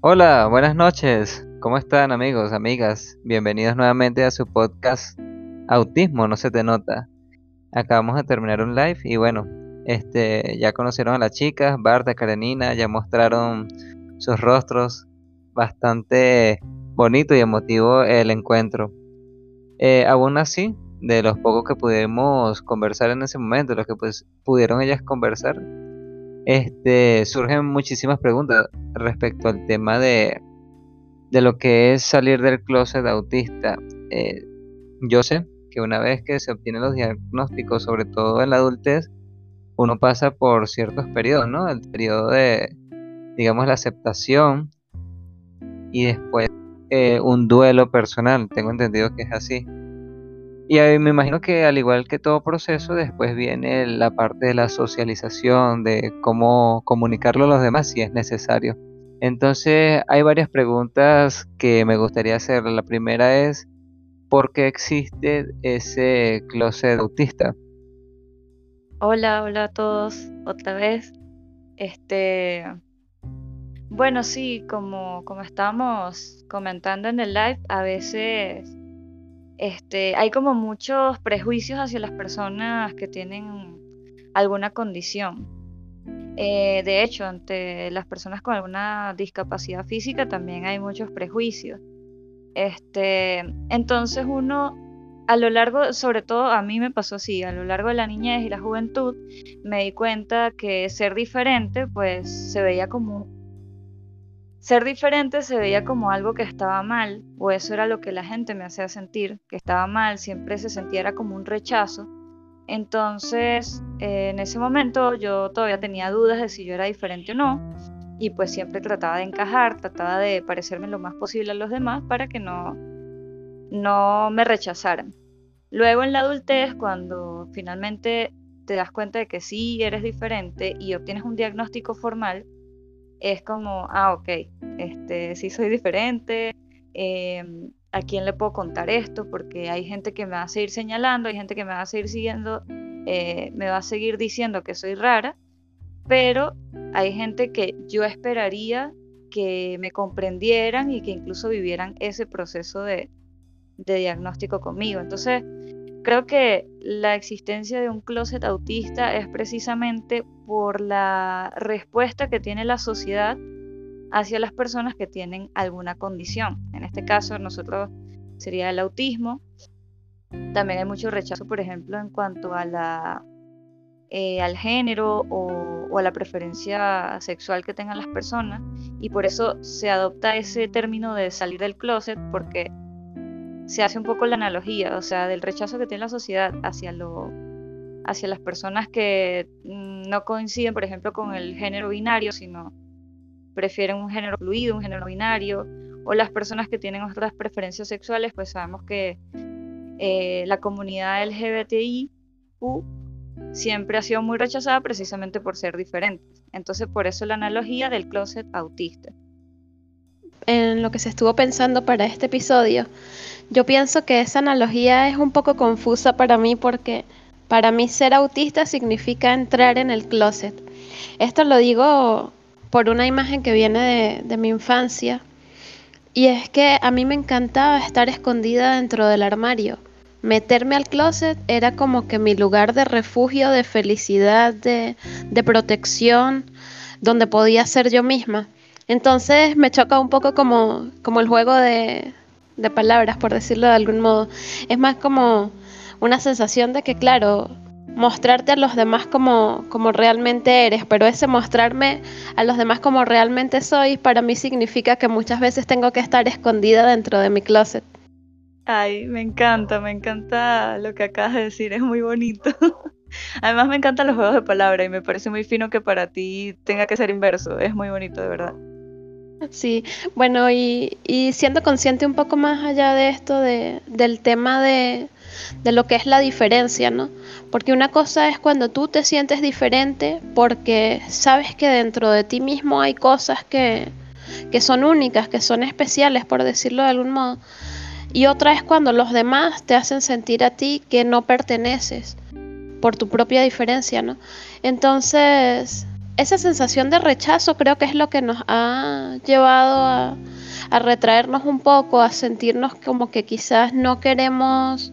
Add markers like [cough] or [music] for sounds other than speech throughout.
Hola, buenas noches. ¿Cómo están amigos, amigas? Bienvenidos nuevamente a su podcast Autismo, no se te nota. Acabamos de terminar un live y bueno, este, ya conocieron a las chicas, Barta, Karenina, ya mostraron sus rostros. Bastante bonito y emotivo el encuentro. Eh, aún así, de los pocos que pudimos conversar en ese momento, los que pues, pudieron ellas conversar, este, surgen muchísimas preguntas respecto al tema de, de lo que es salir del closet autista. Eh, yo sé que una vez que se obtienen los diagnósticos, sobre todo en la adultez, uno pasa por ciertos periodos, ¿no? El periodo de, digamos, la aceptación y después eh, un duelo personal. Tengo entendido que es así. Y me imagino que al igual que todo proceso, después viene la parte de la socialización, de cómo comunicarlo a los demás si es necesario. Entonces hay varias preguntas que me gustaría hacer. La primera es, ¿por qué existe ese closet autista? Hola, hola a todos, otra vez. Este, bueno, sí, como, como estábamos comentando en el live, a veces este, hay como muchos prejuicios hacia las personas que tienen alguna condición. Eh, de hecho, ante las personas con alguna discapacidad física también hay muchos prejuicios. Este, entonces uno, a lo largo, sobre todo a mí me pasó así, a lo largo de la niñez y la juventud, me di cuenta que ser diferente pues se veía como ser diferente se veía como algo que estaba mal, o eso era lo que la gente me hacía sentir, que estaba mal, siempre se sentía como un rechazo. Entonces, eh, en ese momento yo todavía tenía dudas de si yo era diferente o no, y pues siempre trataba de encajar, trataba de parecerme lo más posible a los demás para que no, no me rechazaran. Luego en la adultez, cuando finalmente te das cuenta de que sí eres diferente y obtienes un diagnóstico formal, es como, ah, ok, este, sí soy diferente, em, ¿a quién le puedo contar esto? Porque hay gente que me va a seguir señalando, hay gente que me va a seguir siguiendo, eh, me va a seguir diciendo que soy rara, pero hay gente que yo esperaría que me comprendieran y que incluso vivieran ese proceso de, de diagnóstico conmigo. Entonces, Creo que la existencia de un closet autista es precisamente por la respuesta que tiene la sociedad hacia las personas que tienen alguna condición. En este caso, nosotros sería el autismo. También hay mucho rechazo, por ejemplo, en cuanto a la, eh, al género o, o, a la preferencia sexual que tengan las personas. Y por eso se adopta ese término de salir del closet, porque se hace un poco la analogía, o sea, del rechazo que tiene la sociedad hacia lo hacia las personas que mm, no coinciden, por ejemplo, con el género binario, sino prefieren un género fluido, un género binario, o las personas que tienen otras preferencias sexuales, pues sabemos que eh, la comunidad LGBTIQ siempre ha sido muy rechazada precisamente por ser diferentes. Entonces, por eso la analogía del closet autista. En lo que se estuvo pensando para este episodio, yo pienso que esa analogía es un poco confusa para mí porque para mí ser autista significa entrar en el closet. Esto lo digo por una imagen que viene de, mi infancia y es que a mí me encantaba estar escondida dentro del armario. Meterme al closet era como que mi lugar de refugio, de felicidad, de, de protección, donde podía ser yo misma. Entonces me choca un poco como, como el juego de, de palabras, por decirlo de algún modo. Es más como una sensación de que, claro, mostrarte a los demás como, como realmente eres, pero ese mostrarme a los demás como realmente soy, para mí significa que muchas veces tengo que estar escondida dentro de mi closet. Ay, me encanta, me encanta lo que acabas de decir, es muy bonito. [laughs] Además me encantan los juegos de palabras y me parece muy fino que para ti tenga que ser inverso, es muy bonito de verdad. Sí, bueno, y, siendo consciente un poco más allá de esto, de, del tema de, de, lo que es la diferencia, ¿no? Porque una cosa es cuando tú te sientes diferente porque sabes que dentro de ti mismo hay cosas que, que son únicas, que son especiales, por decirlo de algún modo. Y otra es cuando los demás te hacen sentir a ti que no perteneces por tu propia diferencia, ¿no? Entonces, esa sensación de rechazo creo que es lo que nos ha llevado a, retraernos un poco, a sentirnos como que quizás no queremos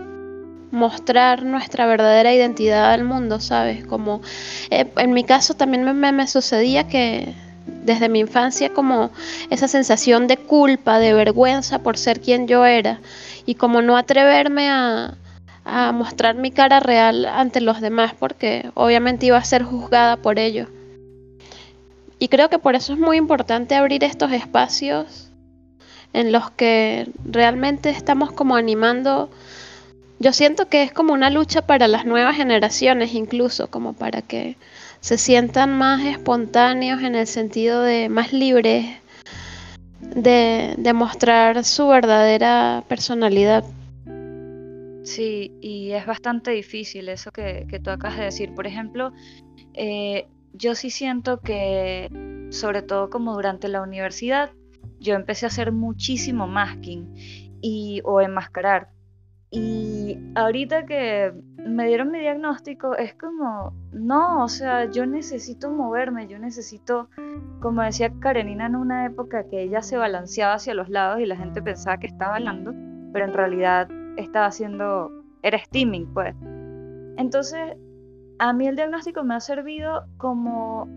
mostrar nuestra verdadera identidad al mundo, ¿sabes? Como eh, en mi caso también me, me, sucedía que desde mi infancia como esa sensación de culpa, de vergüenza por ser quien yo era y como no atreverme a, a mostrar mi cara real ante los demás porque obviamente iba a ser juzgada por ello. Y creo que por eso es muy importante abrir estos espacios en los que realmente estamos como animando yo siento que es como una lucha para las nuevas generaciones incluso, como para que se sientan más espontáneos en el sentido de más libres de, de mostrar su verdadera personalidad. Sí, y es bastante difícil eso que, que tú acabas de decir. Por ejemplo, eh, yo sí siento que, sobre todo como durante la universidad, yo empecé a hacer muchísimo masking y, o enmascarar. Y ahorita que me dieron mi diagnóstico, es como, no, o sea, yo necesito moverme, yo necesito, como decía Karenina en una época que ella se balanceaba hacia los lados y la gente pensaba que estaba hablando, pero en realidad estaba haciendo, era steaming, pues. Entonces, a mí el diagnóstico me ha servido como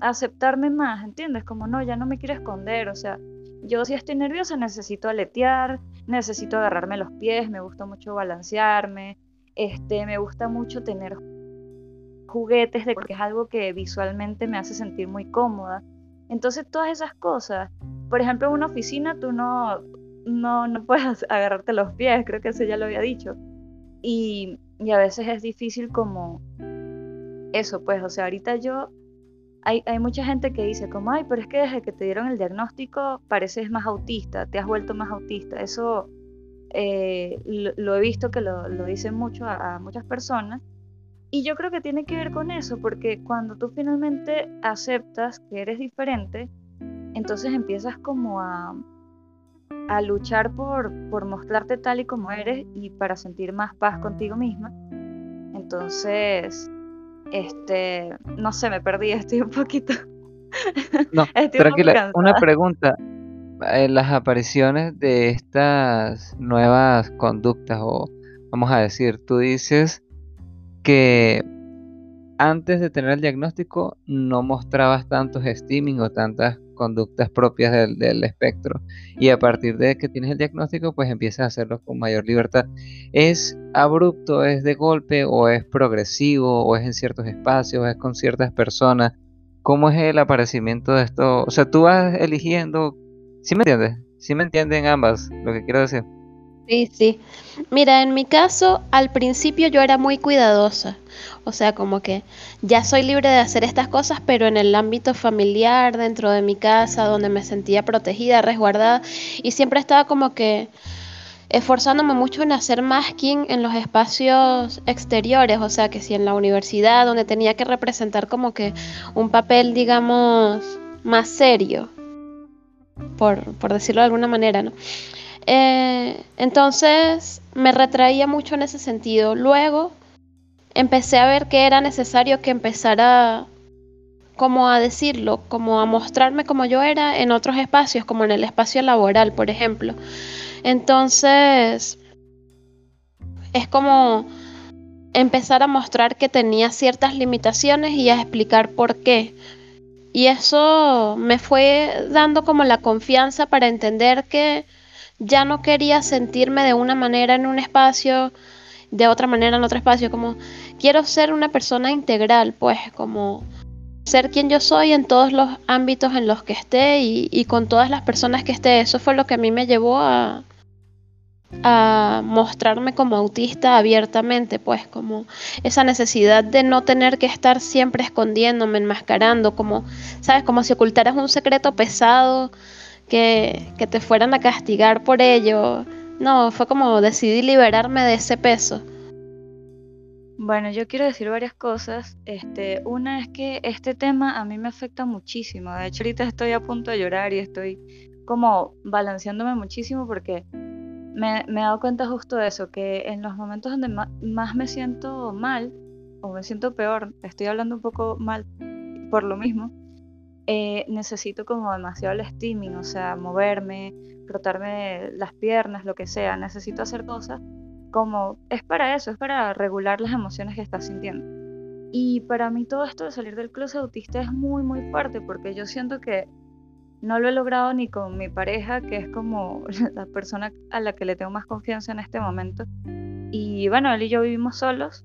aceptarme más, ¿entiendes? Como, no, ya no me quiero esconder, o sea, yo si estoy nerviosa necesito aletear, necesito agarrarme los pies, me gusta mucho balancearme, este, me gusta mucho tener juguetes de, porque es algo que visualmente me hace sentir muy cómoda. Entonces todas esas cosas, por ejemplo en una oficina tú no, no, no puedes [laughs] agarrarte los pies, creo que eso ya lo había dicho. Y, y a veces es difícil como eso, pues, o sea, ahorita yo hay, mucha gente que dice como, ay, pero es que desde que te dieron el diagnóstico pareces más autista, te has vuelto más autista. Eso eh, lo, he visto que lo, dicen mucho a, muchas personas. Y yo creo que tiene que ver con eso, porque cuando tú finalmente aceptas que eres diferente, entonces empiezas como a, a luchar por, por mostrarte tal y como eres y para sentir más paz contigo misma. Entonces, este, no sé, me perdí, [laughs] estoy un poquito. No, [laughs] tranquila, una pregunta. En las apariciones de estas nuevas conductas, o vamos a decir, tú dices que antes de tener el diagnóstico no mostrabas tantos steaming o tantas conductas propias del, espectro y a partir de que tienes el diagnóstico pues empiezas a hacerlo con mayor libertad. ¿Es abrupto, es de golpe o es progresivo o es en ciertos espacios, o es con ciertas personas? ¿Cómo es el aparecimiento de esto? O sea, tú vas eligiendo, ¿sí me entiendes? ¿Sí me entienden ambas lo que quiero decir? Sí, sí. Mira, en mi caso, al principio yo era muy cuidadosa. O sea, como que ya soy libre de hacer estas cosas, pero en el ámbito familiar, dentro de mi casa, donde me sentía protegida, resguardada, y siempre estaba como que esforzándome mucho en hacer masking en los espacios exteriores, o sea, que si en la universidad, donde tenía que representar como que un papel, digamos, más serio, por, por decirlo de alguna manera, ¿no? Eh, entonces me retraía mucho en ese sentido. Luego empecé a ver que era necesario que empezara como a decirlo, como a mostrarme como yo era en otros espacios, como en el espacio laboral, por ejemplo. Entonces, es como empezar a mostrar que tenía ciertas limitaciones y a explicar por qué. Y eso me fue dando como la confianza para entender que ya no quería sentirme de una manera en un espacio, de otra manera en otro espacio, como quiero ser una persona integral, pues como ser quien yo soy en todos los ámbitos en los que esté y, con todas las personas que esté. Eso fue lo que a mí me llevó a, a mostrarme como autista abiertamente, pues como esa necesidad de no tener que estar siempre escondiéndome, enmascarando, como, ¿sabes? Como si ocultaras un secreto pesado que, te fueran a castigar por ello. No, fue como decidí liberarme de ese peso. Bueno, yo quiero decir varias cosas. Este, una es que este tema a mí me afecta muchísimo. De hecho, ahorita estoy a punto de llorar y estoy como balanceándome muchísimo porque me, he dado cuenta justo de eso, que en los momentos donde más me siento mal o me siento peor, estoy hablando un poco mal, por lo mismo, eh, necesito como demasiado el steaming, o sea, moverme, frotarme las piernas, lo que sea, necesito hacer cosas como es para eso, es para regular las emociones que estás sintiendo. Y para mí todo esto de salir del closet autista es muy, muy fuerte porque yo siento que no lo he logrado ni con mi pareja, que es como [laughs] la persona a la que le tengo más confianza en este momento. Y bueno, él y yo vivimos solos,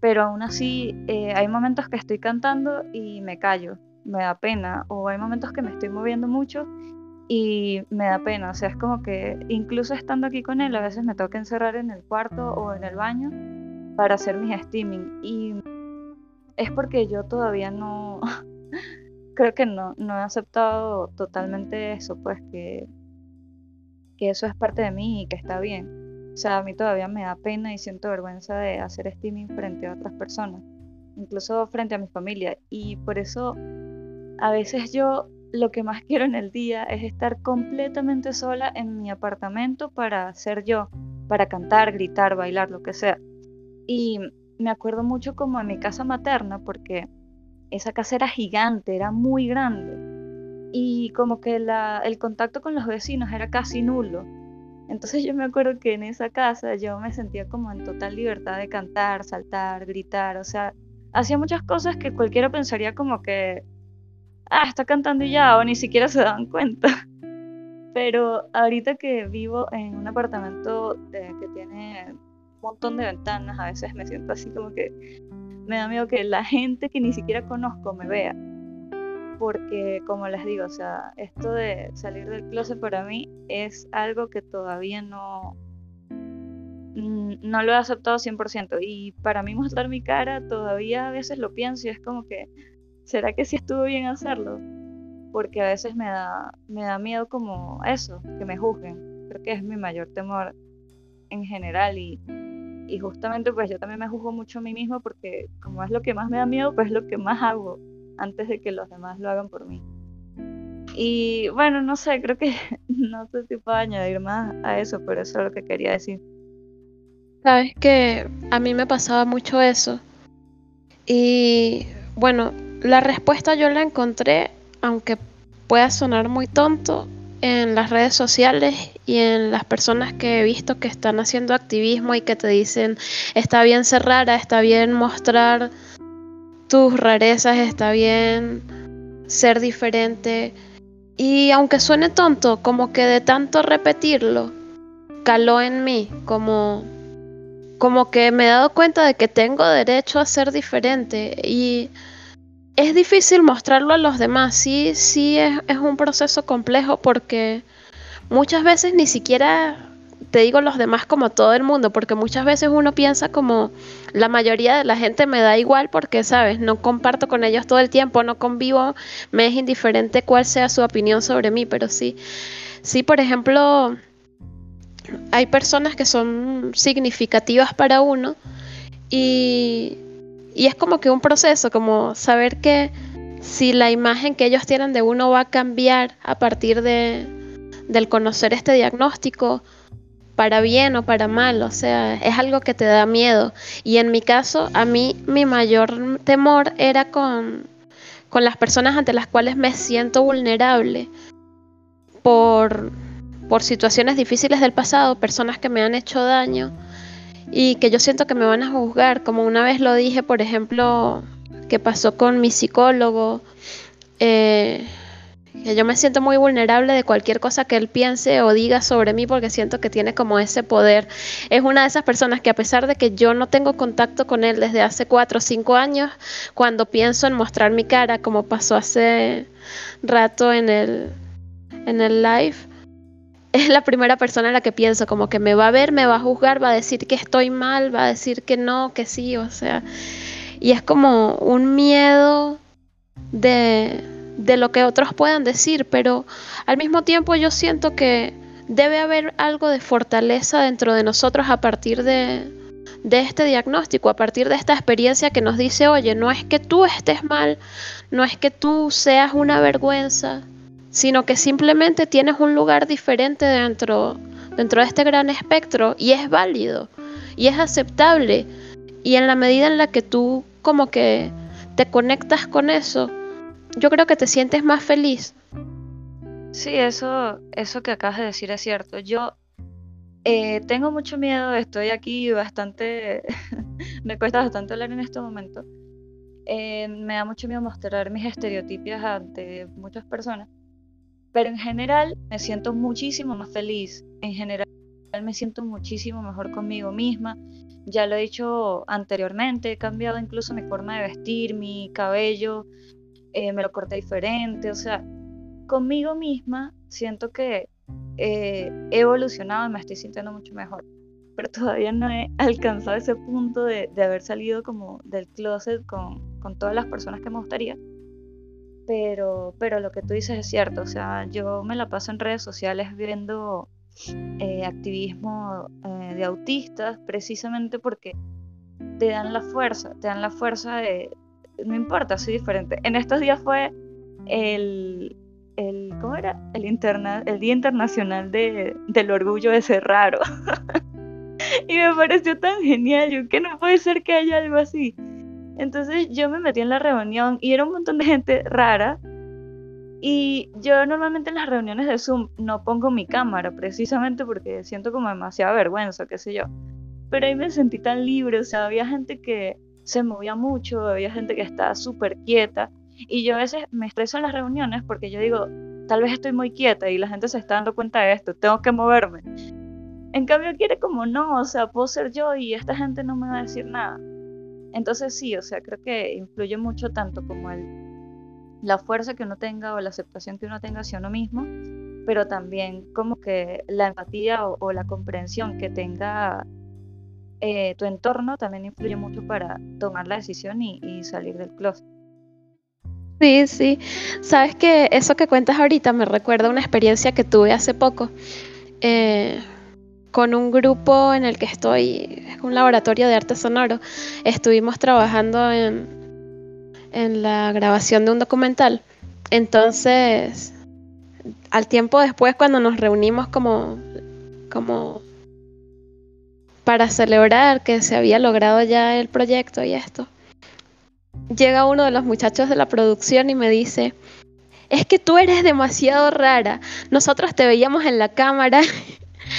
pero aún así eh, hay momentos que estoy cantando y me callo, me da pena, o hay momentos que me estoy moviendo mucho y me da pena, o sea, es como que incluso estando aquí con él, a veces me toca encerrar en el cuarto o en el baño para hacer mis streaming y es porque yo todavía no, [laughs] creo que no, no he aceptado totalmente eso, pues que, que eso es parte de mí y que está bien. O sea, a mí todavía me da pena y siento vergüenza de hacer streaming frente a otras personas, incluso frente a mi familia. Y por eso a veces yo lo que más [laughs] quiero en el día es estar completamente sola en mi apartamento para ser yo, para cantar, gritar, bailar, lo que sea. Y me acuerdo mucho como en mi casa materna, porque esa casa era gigante, era muy grande. Y como que el contacto con los vecinos era casi nulo. Entonces yo me acuerdo que en esa casa yo me sentía como en total libertad de cantar, saltar, gritar, o sea, hacía muchas cosas que cualquiera pensaría como que, ah, está cantando y ya, o ni siquiera se dan cuenta. [laughs] Pero ahorita que vivo en un apartamento que tiene un montón de ventanas, a veces me siento así como que me da miedo que la gente que ni siquiera conozco me vea. Porque, como les digo, o sea, esto de salir del closet para mí es algo que todavía no, mm, no lo he aceptado 100%. Y para mí mostrar mi cara todavía a veces lo pienso y es como que, ¿será que sí estuvo bien hacerlo? Porque a veces me da, me da miedo como eso, que me juzguen. Creo que es mi mayor temor en general y y justamente pues yo también me juzgo mucho a mí mismo porque como es lo que más me da miedo, pues es lo que más hago antes de que los demás lo hagan por mí. Y bueno, no sé, creo que [laughs] no sé si puedo añadir más a eso, pero eso es lo que quería decir. Sabes que a mí me pasaba mucho eso. Y bueno, la respuesta yo la encontré, aunque pueda sonar muy tonto, en las redes sociales y en las personas que he visto que están haciendo activismo y que te dicen está bien ser rara, está bien mostrar tus rarezas, está bien ser diferente. Y aunque suene tonto, como que de tanto repetirlo, caló en mí, como, como que me he dado cuenta de que tengo derecho a ser diferente. Y es difícil mostrarlo a los demás, sí, sí es, un proceso complejo porque muchas veces ni siquiera te digo los demás como todo el mundo, porque muchas veces uno piensa como la mayoría de la gente me da igual porque, sabes, no comparto con ellos todo el tiempo, no convivo, me es indiferente cuál sea su opinión sobre mí, pero sí, sí, por ejemplo, hay personas que son significativas para uno y y es como que un proceso, como saber que si la imagen que ellos tienen de uno va a cambiar a partir de, del conocer este diagnóstico, para bien o para mal, o sea, es algo que te da miedo. Y en mi caso, a mí mi mayor temor era con, con las personas ante las cuales me siento vulnerable por, por situaciones difíciles del pasado, personas que me han hecho daño y que yo siento que me van a juzgar, como una vez lo dije, por ejemplo, que pasó con mi psicólogo, eh, que yo me siento muy vulnerable de cualquier cosa que él piense o diga sobre mí porque siento que tiene como ese poder. Es una de esas personas que a pesar de que yo no tengo contacto con él desde hace cuatro o cinco años, cuando pienso en mostrar mi cara, como pasó hace rato en el, en el live, es la primera persona en la que pienso, como que me va a ver, me va a juzgar, va a decir que estoy mal, va a decir que no, que sí, o sea, y es como un miedo de, de lo que otros puedan decir, pero al mismo tiempo yo siento que debe haber algo de fortaleza dentro de nosotros a partir de, de este diagnóstico, a partir de esta experiencia que nos dice, oye, no es que tú estés mal, no es que tú seas una vergüenza, sino que simplemente tienes un lugar diferente dentro, dentro de este gran espectro y es válido y es aceptable. Y en la medida en la que tú como que te conectas con eso, yo creo que te sientes más feliz. Sí, eso, eso que acabas de decir es cierto. Yo eh, tengo mucho miedo, estoy aquí bastante, [laughs] me cuesta bastante hablar en este momento. Eh, me da mucho miedo mostrar mis estereotipias ante muchas personas, pero en general me siento muchísimo más feliz. En general me siento muchísimo mejor conmigo misma. Ya lo he dicho anteriormente, he cambiado incluso mi forma de vestir, mi cabello, eh, me lo corté diferente, o sea, conmigo misma siento que eh, he evolucionado me estoy sintiendo mucho mejor. Pero todavía no he alcanzado ese punto de, haber salido como del closet con, todas las personas que me gustaría. Pero, pero lo que tú dices es cierto, o sea, yo me la paso en redes sociales viendo eh, activismo eh, de autistas precisamente porque te dan la fuerza, te dan la fuerza de, no importa, soy diferente. En estos días fue el, ¿cómo era? El, interna, el Día Internacional de, del Orgullo de Ser Raro. [laughs] y me pareció tan genial, yo que no puede ser que haya algo así. Entonces yo me metí en la reunión y era un montón de gente rara. Y yo normalmente en las reuniones de Zoom no pongo mi cámara, precisamente porque siento como demasiada vergüenza, qué sé yo. Pero ahí me sentí tan libre, o sea, había gente que se movía mucho, había gente que estaba súper quieta. Y yo a veces me estreso en las reuniones porque yo digo, tal vez estoy muy quieta y la gente se está dando cuenta de esto, tengo que moverme. En cambio quiere como no, o sea, puedo ser yo y esta gente no me va a decir nada. Entonces sí, o sea, creo que influye mucho tanto como el, la fuerza que uno tenga o la aceptación que uno tenga hacia uno mismo, pero también como que la empatía o, la comprensión que tenga eh, tu entorno también influye mucho para tomar la decisión y, salir del closet. Sí, sí. Sabes que eso que cuentas ahorita me recuerda una experiencia que tuve hace poco eh, con un grupo en el que estoy, es un laboratorio de arte sonoro. Estuvimos trabajando en, en la grabación de un documental. Entonces, al tiempo después, cuando nos reunimos como, como para celebrar que se había logrado ya el proyecto y esto, llega uno de los muchachos de la producción y me dice, es que tú eres demasiado rara. Nosotros te veíamos en la cámara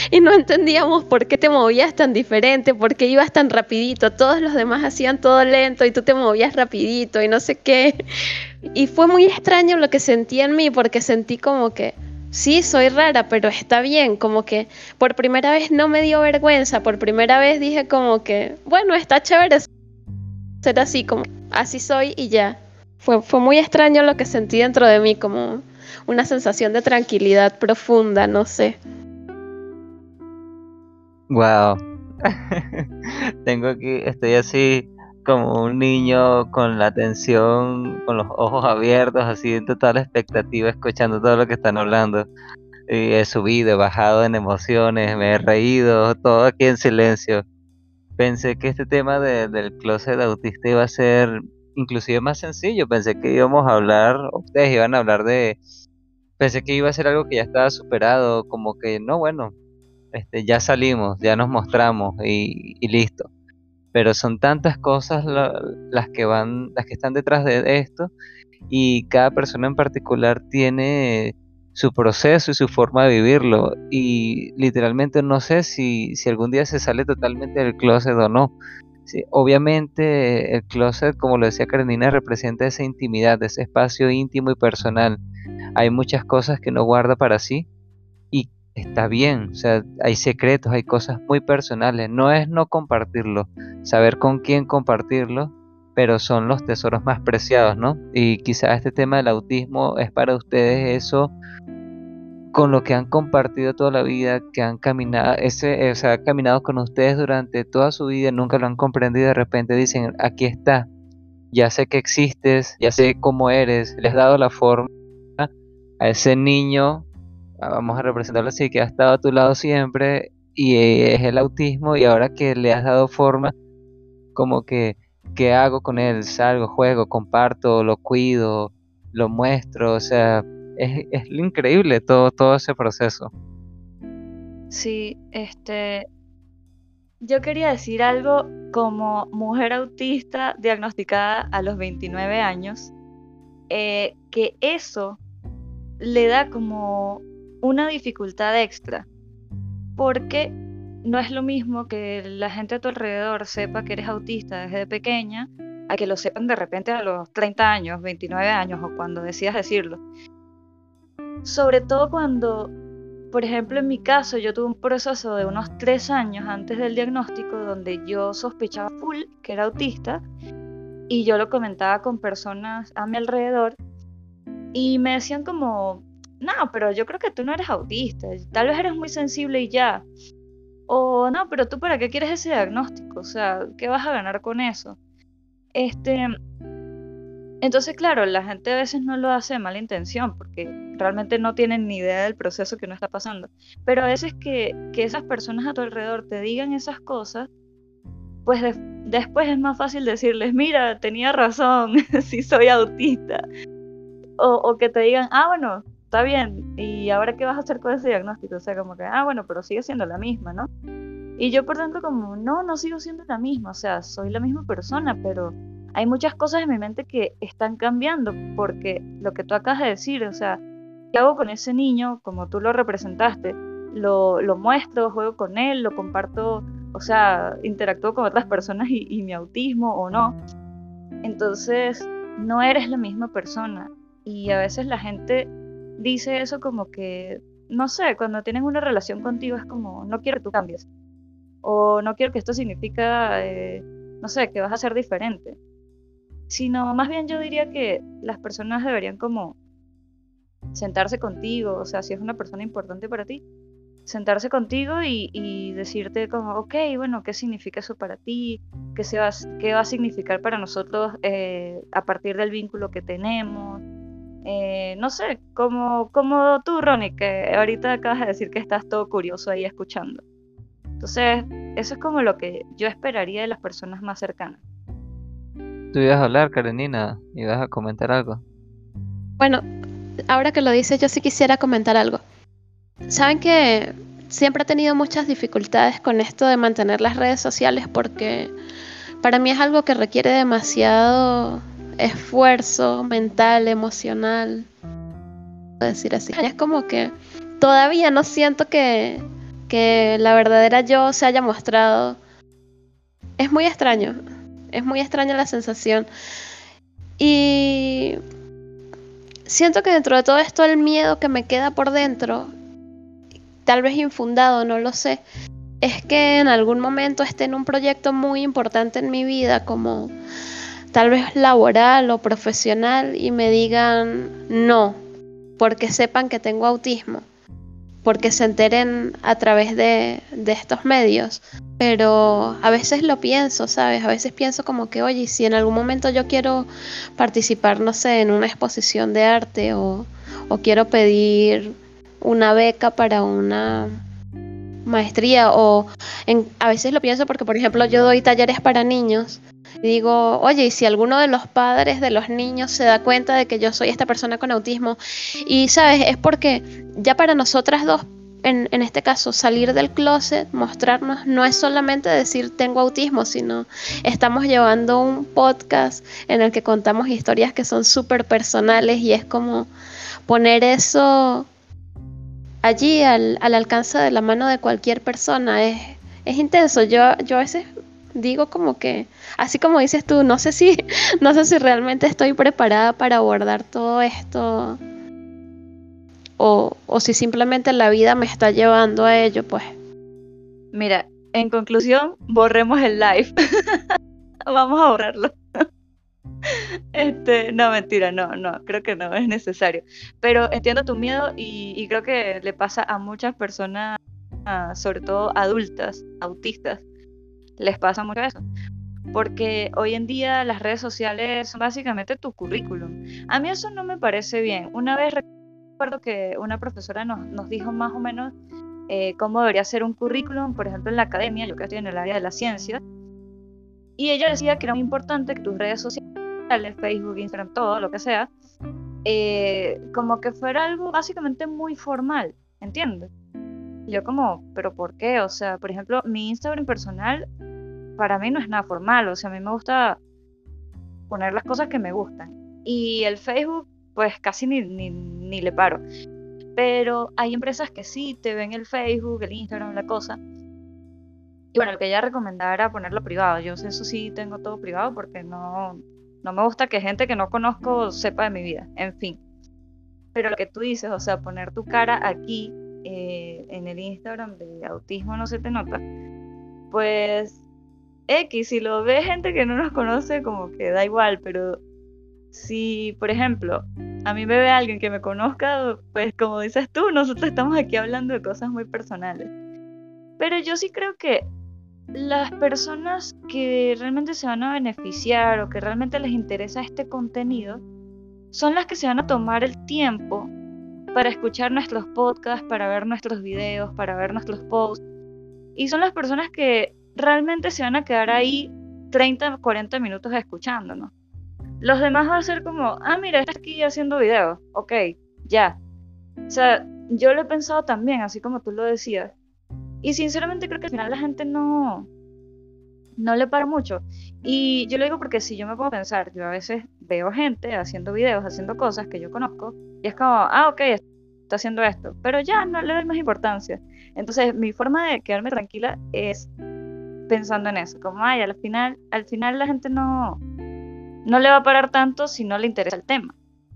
y no entendíamos por qué te movías tan diferente, por qué ibas tan rapidito. Todos los demás hacían todo lento y tú te movías rapidito y no sé qué. [laughs] Y fue muy extraño lo que sentí en mí porque sentí como que, sí, soy rara, pero está bien, como que por primera vez no me dio vergüenza, por primera vez dije como que, bueno, está chévere ser así, como así soy y ya. Fue, fue muy extraño lo que sentí dentro de mí, como una sensación de tranquilidad profunda, no sé. Wow. [laughs] Tengo aquí, estoy así como un niño con la atención, con los ojos abiertos, así en total expectativa, escuchando todo lo que están hablando. Y he subido, he bajado en emociones, me he reído, todo aquí en silencio pensé que este tema del closet autista iba a ser inclusive más sencillo. Pensé que íbamos a hablar, ustedes iban a hablar de, pensé que iba a ser algo que ya estaba superado, como que no, bueno, este, ya salimos, ya nos mostramos y, listo. Pero son tantas cosas las que van, las que están detrás de esto y cada persona en particular tiene su proceso y su forma de vivirlo. Y literalmente no sé si, si algún día se sale totalmente del closet o no. obviamente el closet, como lo decía Karenina, representa esa intimidad, ese espacio íntimo y personal. Hay muchas cosas que no guarda para sí está bien, o sea, hay secretos, hay cosas muy personales. No es no compartirlo, saber con quién compartirlo, pero son los tesoros más preciados, ¿no? Y quizá este tema del autismo es para ustedes eso con lo que han compartido toda la vida, que han caminado, ese, o sea, caminado con ustedes durante toda su vida, nunca lo han comprendido, de repente dicen, aquí está, ya sé que existes, ya sé cómo eres, les has dado la forma a ese niño, vamos a representarlo así, que ha estado a tu lado siempre y es el autismo y ahora que le has dado forma, como que, ¿qué hago con él? Salgo, juego, comparto, lo cuido, lo muestro, o sea, es, increíble todo, todo ese proceso. Sí, este, yo quería decir algo como mujer autista diagnosticada a los 29 años. eh, que eso le da como una dificultad extra, porque no es lo mismo que la gente a tu alrededor sepa que eres autista desde pequeña, a que lo sepan de repente a los 30 años, 29 años o cuando decidas decirlo. Sobre todo cuando, por ejemplo, en mi caso, yo tuve un proceso de unos 3 años antes del diagnóstico donde yo sospechaba full que era autista y yo lo comentaba con personas a mi alrededor y me decían como, no, pero yo creo que tú no eres autista, tal vez eres muy sensible y ya. O no, pero tú para qué quieres ese diagnóstico, o sea, ¿qué vas a ganar con eso? Este, entonces, claro, la gente a veces no lo hace de mala intención, porque realmente no tienen ni idea del proceso que uno está pasando. Pero a veces que, que esas personas a tu alrededor te digan esas cosas, pues después es más fácil decirles, mira, tenía razón, [laughs] si soy autista. O, o, que te digan, ah, bueno, está bien, ¿y ahora qué vas a hacer con ese diagnóstico? O sea, como que, ah, bueno, pero sigue siendo la misma, ¿no? Y yo por tanto como, no, no sigo siendo la misma, o sea, soy la misma persona, pero hay muchas cosas en mi mente que están cambiando, porque lo que tú acabas de decir, o sea, ¿qué hago con ese niño como tú lo representaste? Lo, lo muestro, juego con él, lo comparto, o sea, interactúo con otras personas y, y mi autismo o no. Entonces, no eres la misma persona. Y a veces la gente dice eso como que, no sé, cuando tienen una relación contigo es como, no quiero que tú cambies. O no quiero que esto significa, eh, no sé, que vas a ser diferente sino más bien yo diría que las personas deberían como sentarse contigo, o sea, si es una persona importante para ti, sentarse contigo y, decirte como, ok, bueno, ¿qué significa eso para ti? ¿Qué, se va, qué va a significar para nosotros eh, a partir del vínculo que tenemos? Eh, no sé, como, como tú, Ronnie, que ahorita acabas de decir que estás todo curioso ahí escuchando. Entonces, eso es como lo que yo esperaría de las personas más cercanas. Tú ibas a hablar, Karenina, ibas a comentar algo. Bueno, ahora que lo dices, yo sí quisiera comentar algo. Saben que siempre he tenido muchas dificultades con esto de mantener las redes sociales porque para mí es algo que requiere demasiado esfuerzo mental, emocional. Decir así. Es como que todavía no siento que, que la verdadera yo se haya mostrado. Es muy extraño. Es muy extraña la sensación. Y siento que dentro de todo esto el miedo que me queda por dentro, tal vez infundado, no lo sé, es que en algún momento esté en un proyecto muy importante en mi vida, como tal vez laboral o profesional, y me digan no, porque sepan que tengo autismo porque se enteren a través de, estos medios. Pero a veces lo pienso, ¿sabes? A veces pienso como que, oye, si en algún momento yo quiero participar, no sé, en una exposición de arte o, o quiero pedir una beca para una maestría o en, a veces lo pienso porque, por ejemplo, yo doy talleres para niños digo, oye, y si alguno de los padres de los niños se da cuenta de que yo soy esta persona con autismo, y sabes, es porque ya para nosotras dos, en, en, este caso, salir del closet, mostrarnos, no es solamente decir tengo autismo, sino estamos llevando un podcast en el que contamos historias que son súper personales y es como poner eso allí al, al, alcance de la mano de cualquier persona. Es, es intenso. Yo, yo a veces digo como que, así como dices tú, no sé si, [laughs] no sé si realmente estoy preparada para abordar todo esto. O, o si simplemente la vida me está llevando a ello, pues. Mira, en conclusión, borremos el live. [laughs] Vamos a borrarlo. Este, no, mentira, no, no, creo que no es necesario. Pero entiendo tu miedo y, creo que le pasa a muchas personas, sobre todo adultas, autistas, les pasa mucho eso. Porque hoy en día las redes sociales son básicamente tu currículum. A mí eso no me parece bien. Una vez recuerdo que una profesora nos, nos dijo más o menos eh, cómo debería ser un currículum, por ejemplo, en la academia, yo que estoy en el área de la ciencia. Y ella decía que era muy importante que tus redes sociales, Facebook, Instagram, todo lo que sea, eh, como que fuera algo básicamente muy formal, ¿entiendes? Yo como, pero ¿por qué? O sea, por ejemplo, mi Instagram personal para mí no es nada formal, o sea, a mí me gusta poner las cosas que me gustan. Y el Facebook, pues casi ni, ni, le paro. Pero hay empresas que sí te ven el Facebook, el Instagram, la cosa. Y bueno, lo que ella recomendaba era ponerlo privado. Yo eso sí tengo todo privado porque no, no me gusta que gente que no conozco sepa de mi vida. En fin. Pero lo que tú dices, o sea, poner tu cara aquí eh, en el Instagram de autismo no se te nota, pues X, si lo ve gente que no nos conoce, como que da igual, pero si, por ejemplo, a mí me ve alguien que me conozca, pues como dices tú, nosotros estamos aquí hablando de cosas muy personales. Pero yo sí creo que las personas que realmente se van a beneficiar o que realmente les interesa este contenido son las que se van a tomar el tiempo para escuchar nuestros podcasts, para ver nuestros videos, para ver nuestros posts. Y son las personas que realmente se van a quedar ahí 30, 40 minutos escuchándonos. Los demás va a ser como, ah, mira, está aquí haciendo videos, ok, ya. O sea, yo lo he pensado también, así como tú lo decías. Y sinceramente creo que al final la gente no, no le para mucho. Y yo lo digo porque si yo me puedo pensar, yo a veces veo gente haciendo videos, haciendo cosas que yo conozco, y es como, ah, ok, está haciendo esto, pero ya no le doy más importancia. Entonces, mi forma de quedarme tranquila es pensando en eso, como, ay, al final, al final la gente no, no le va a parar tanto si no le interesa el tema.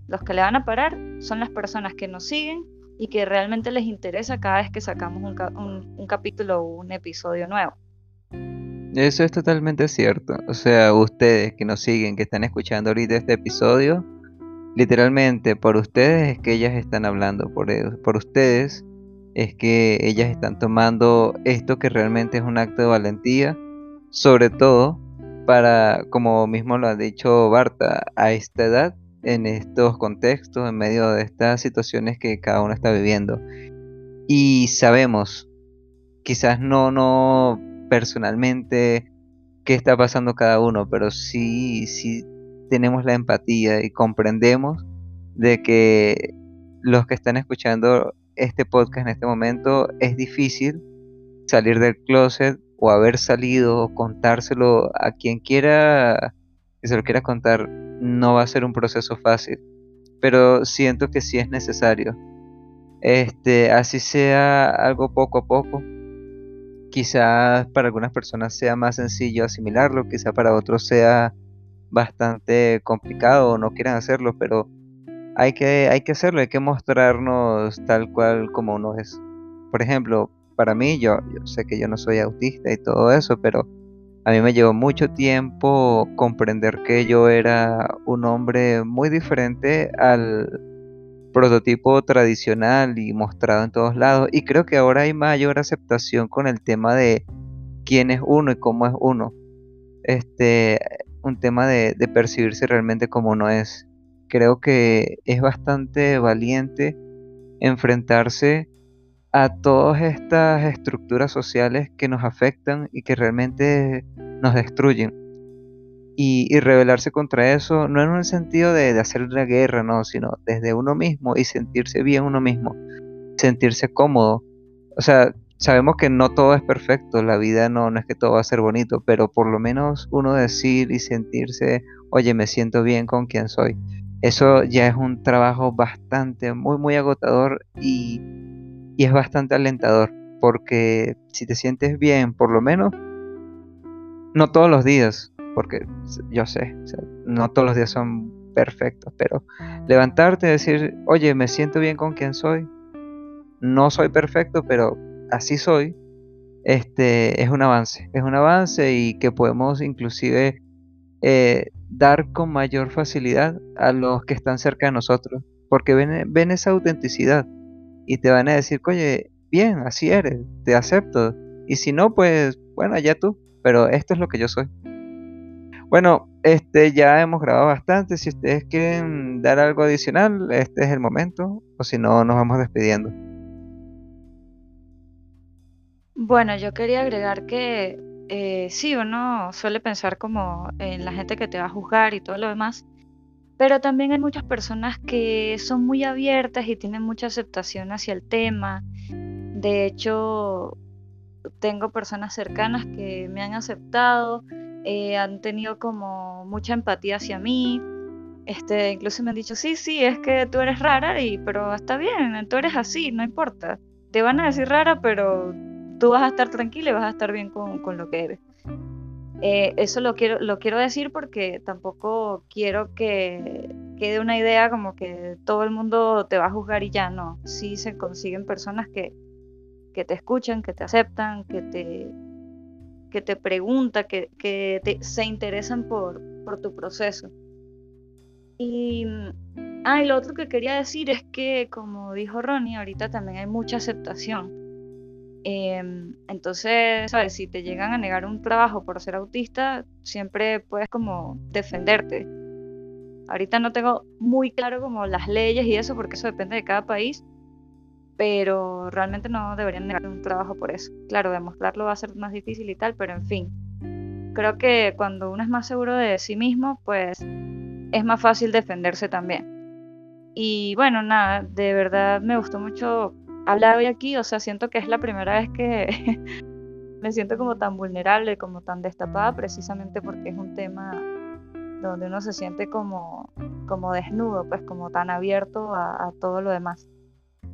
Los que le van a parar son las personas que nos siguen y que realmente les interesa cada vez que sacamos un, un capítulo o un episodio nuevo. Eso es totalmente cierto. O sea, ustedes que nos siguen, que están escuchando ahorita este episodio, literalmente por ustedes es que ellas están hablando, por, e, por ustedes es que ellas están tomando esto que realmente es un acto de valentía, sobre todo para, como mismo lo ha dicho Barta, a esta edad, en estos contextos, en medio de estas situaciones que cada uno está viviendo. Y sabemos, quizás no, no personalmente qué está pasando cada uno, pero sí, sí tenemos la empatía y comprendemos de que los que están escuchando este podcast en este momento es difícil salir del closet o haber salido o contárselo a quien quiera que se lo quiera contar no va a ser un proceso fácil pero siento que sí es necesario este así sea algo poco a poco Quizás para algunas personas sea más sencillo asimilarlo, quizá para otros sea bastante complicado o no quieran hacerlo, pero hay que, hay que hacerlo, hay que mostrarnos tal cual como uno es. Por ejemplo, para mí, yo, yo sé que yo no soy autista y todo eso, pero a mí me llevó mucho tiempo comprender que yo era un hombre muy diferente al, prototipo tradicional y mostrado en todos lados. Y creo que ahora hay mayor aceptación con el tema de quién es uno y cómo es uno. Este, un tema de, de percibirse realmente como uno es. Creo que es bastante valiente enfrentarse a todas estas estructuras sociales que nos afectan y que realmente nos destruyen y, rebelarse contra eso, no en un sentido de, hacer la guerra, no, sino desde uno mismo y sentirse bien uno mismo, sentirse cómodo. O sea, sabemos que no todo es perfecto, la vida no, no es que todo va a ser bonito, pero por lo menos uno decir y sentirse, oye, me siento bien con quien soy. Eso ya es un trabajo bastante, muy, muy agotador y, y es bastante alentador, porque si te sientes bien, por lo menos, no todos los días, porque yo sé, no todos los días son perfectos, pero levantarte y decir, oye, me siento bien con quien soy, no soy perfecto, pero así soy, este es un avance, es un avance y que podemos inclusive eh, dar con mayor facilidad a los que están cerca de nosotros, porque ven, ven esa autenticidad y te van a decir, oye, bien, así eres, te acepto, y si no, pues bueno, allá tú, pero esto es lo que yo soy. Bueno, este ya hemos grabado bastante. Si ustedes quieren dar algo adicional, este es el momento. O si no, nos vamos despidiendo. Bueno, yo quería agregar que eh, sí, uno suele pensar como en la gente que te va a juzgar y todo lo demás, pero también hay muchas personas que son muy abiertas y tienen mucha aceptación hacia el tema. De hecho, tengo personas cercanas que me han aceptado eh, han tenido como mucha empatía hacia mí Este, incluso me han dicho, sí, sí, es que tú eres rara, y, pero está bien, tú eres así, no importa. Te van a decir rara, pero tú vas a estar tranquila y vas a estar bien con, con lo que eres. Eh, eso lo quiero, lo quiero decir porque tampoco quiero que quede una idea como que todo el mundo te va a juzgar y ya no. Sí se consiguen personas que, que te escuchan, que te aceptan, que te, que te preguntan, que, que se interesan por, por tu proceso. Y, ah, y lo otro que quería decir es que, como dijo Ronnie, ahorita también hay mucha aceptación. Em, entonces, ¿sabes? Si te llegan a negar un trabajo por ser autista, siempre puedes como defenderte. Ahorita no tengo muy claro como las leyes y eso, porque eso depende de cada país, pero realmente no deberían negar un trabajo por eso. Claro, demostrarlo va a ser más difícil y tal, pero en fin. Creo que cuando uno es más seguro de sí mismo, pues es más fácil defenderse también. Y bueno, nada, de verdad me gustó mucho hablar hoy aquí, o sea, siento que es la primera vez que [laughs] me siento como tan vulnerable, como tan destapada, precisamente porque es un tema donde uno se siente como, como desnudo, pues como tan abierto a, todo lo demás.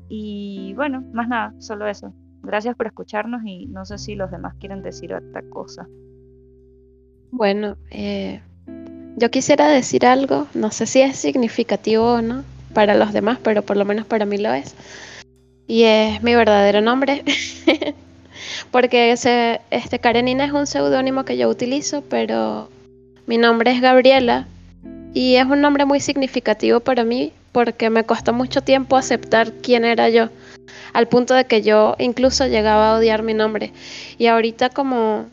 Y bueno, más nada, solo eso. Gracias por escucharnos y no sé si los demás quieren decir otra cosa. Bueno, eh, yo quisiera decir algo, no sé si es significativo o no para los demás, pero por lo menos para mí lo es. Y es mi verdadero nombre. [laughs] Porque ese, este Karenina es un seudónimo que yo utilizo, pero mi nombre es Gabriela y es un nombre muy significativo para mí porque me costó mucho tiempo aceptar quién era yo, al punto de que yo incluso llegaba a odiar mi nombre. Y ahorita como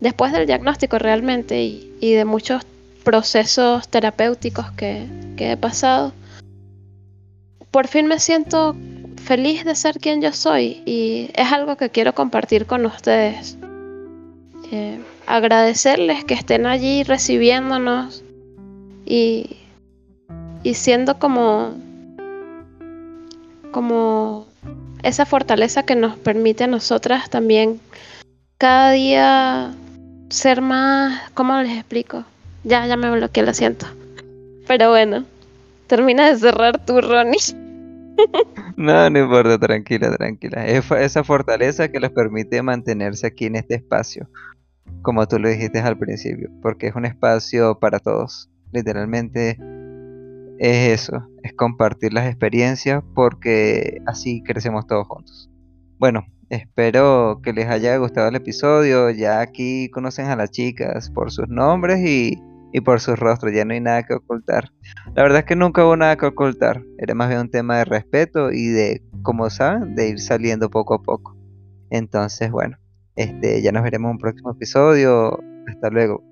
después del diagnóstico realmente y de muchos procesos terapéuticos que, he pasado, por fin me siento feliz de ser quien yo soy y es algo que quiero compartir con ustedes. Eh, agradecerles que estén allí recibiéndonos y, y siendo como, como esa fortaleza que nos permite a nosotras también cada día ser más, ¿cómo les explico? Ya, ya me bloqueé, lo siento. Pero bueno, termina de cerrar tu Ronnie. No, no importa, tranquila, tranquila. Es esa fortaleza que les permite mantenerse aquí en este espacio, como tú lo dijiste al principio, porque es un espacio para todos. Literalmente es eso, es compartir las experiencias porque así crecemos todos juntos. Bueno, espero que les haya gustado el episodio. Ya aquí conocen a las chicas por sus nombres y y por sus rostros, ya no hay nada que ocultar. La verdad es que nunca hubo nada que ocultar, era más bien un tema de respeto y de, como saben, de ir saliendo poco a poco. Entonces, bueno, este, ya nos veremos en un próximo episodio. Hasta luego.